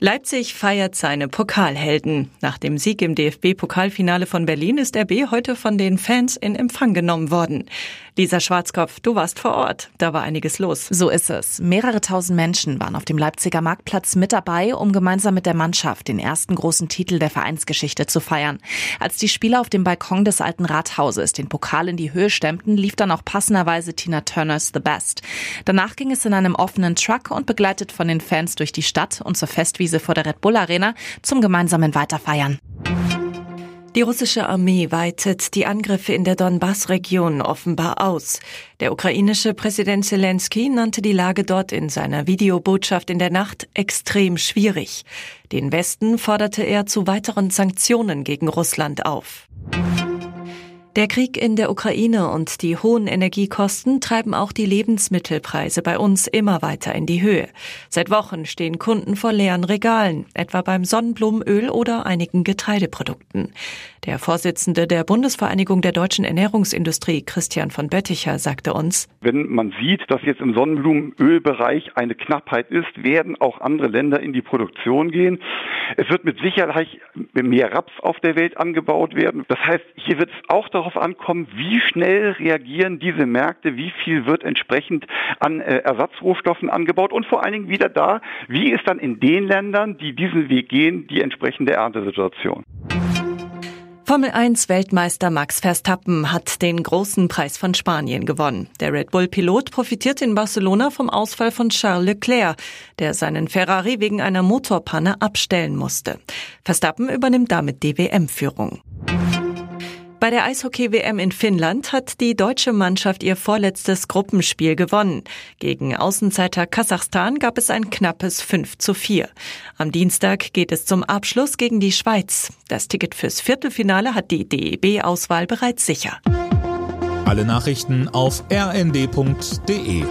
Leipzig feiert seine Pokalhelden. Nach dem Sieg im DFB-Pokalfinale von Berlin ist RB heute von den Fans in Empfang genommen worden. Lisa Schwarzkopf, du warst vor Ort. Da war einiges los. So ist es. Mehrere tausend Menschen waren auf dem Leipziger Marktplatz mit dabei, um gemeinsam mit der Mannschaft den ersten großen Titel der Vereinsgeschichte zu feiern. Als die Spieler auf dem Balkon des alten Rathauses den Pokal in die Höhe stemmten, lief dann auch passenderweise Tina Turners The Best. Danach ging es in einem offenen Truck und begleitet von den Fans durch die Stadt und zur Festwiese Wiese vor der Red Bull Arena zum gemeinsamen Weiterfeiern. Die russische Armee weitet die Angriffe in der Donbass-Region offenbar aus. Der ukrainische Präsident Zelensky nannte die Lage dort in seiner Videobotschaft in der Nacht extrem schwierig. Den Westen forderte er zu weiteren Sanktionen gegen Russland auf. Der Krieg in der Ukraine und die hohen Energiekosten treiben auch die Lebensmittelpreise bei uns immer weiter in die Höhe. Seit Wochen stehen Kunden vor leeren Regalen, etwa beim Sonnenblumenöl oder einigen Getreideprodukten. Der Vorsitzende der Bundesvereinigung der deutschen Ernährungsindustrie, Christian von Bötticher, sagte uns, Wenn man sieht, dass jetzt im Sonnenblumenölbereich eine Knappheit ist, werden auch andere Länder in die Produktion gehen. Es wird mit Sicherheit mehr Raps auf der Welt angebaut werden. Das heißt, hier wird es auch darauf ankommen, wie schnell reagieren diese Märkte, wie viel wird entsprechend an äh, Ersatzrohstoffen angebaut und vor allen Dingen wieder da, wie ist dann in den Ländern, die diesen Weg gehen, die entsprechende Erntesituation. Formel 1 Weltmeister Max Verstappen hat den großen Preis von Spanien gewonnen. Der Red Bull Pilot profitiert in Barcelona vom Ausfall von Charles Leclerc, der seinen Ferrari wegen einer Motorpanne abstellen musste. Verstappen übernimmt damit die WM-Führung. Bei der Eishockey-WM in Finnland hat die deutsche Mannschaft ihr vorletztes Gruppenspiel gewonnen. Gegen Außenseiter Kasachstan gab es ein knappes 5 zu 4. Am Dienstag geht es zum Abschluss gegen die Schweiz. Das Ticket fürs Viertelfinale hat die DEB-Auswahl bereits sicher. Alle Nachrichten auf rnd.de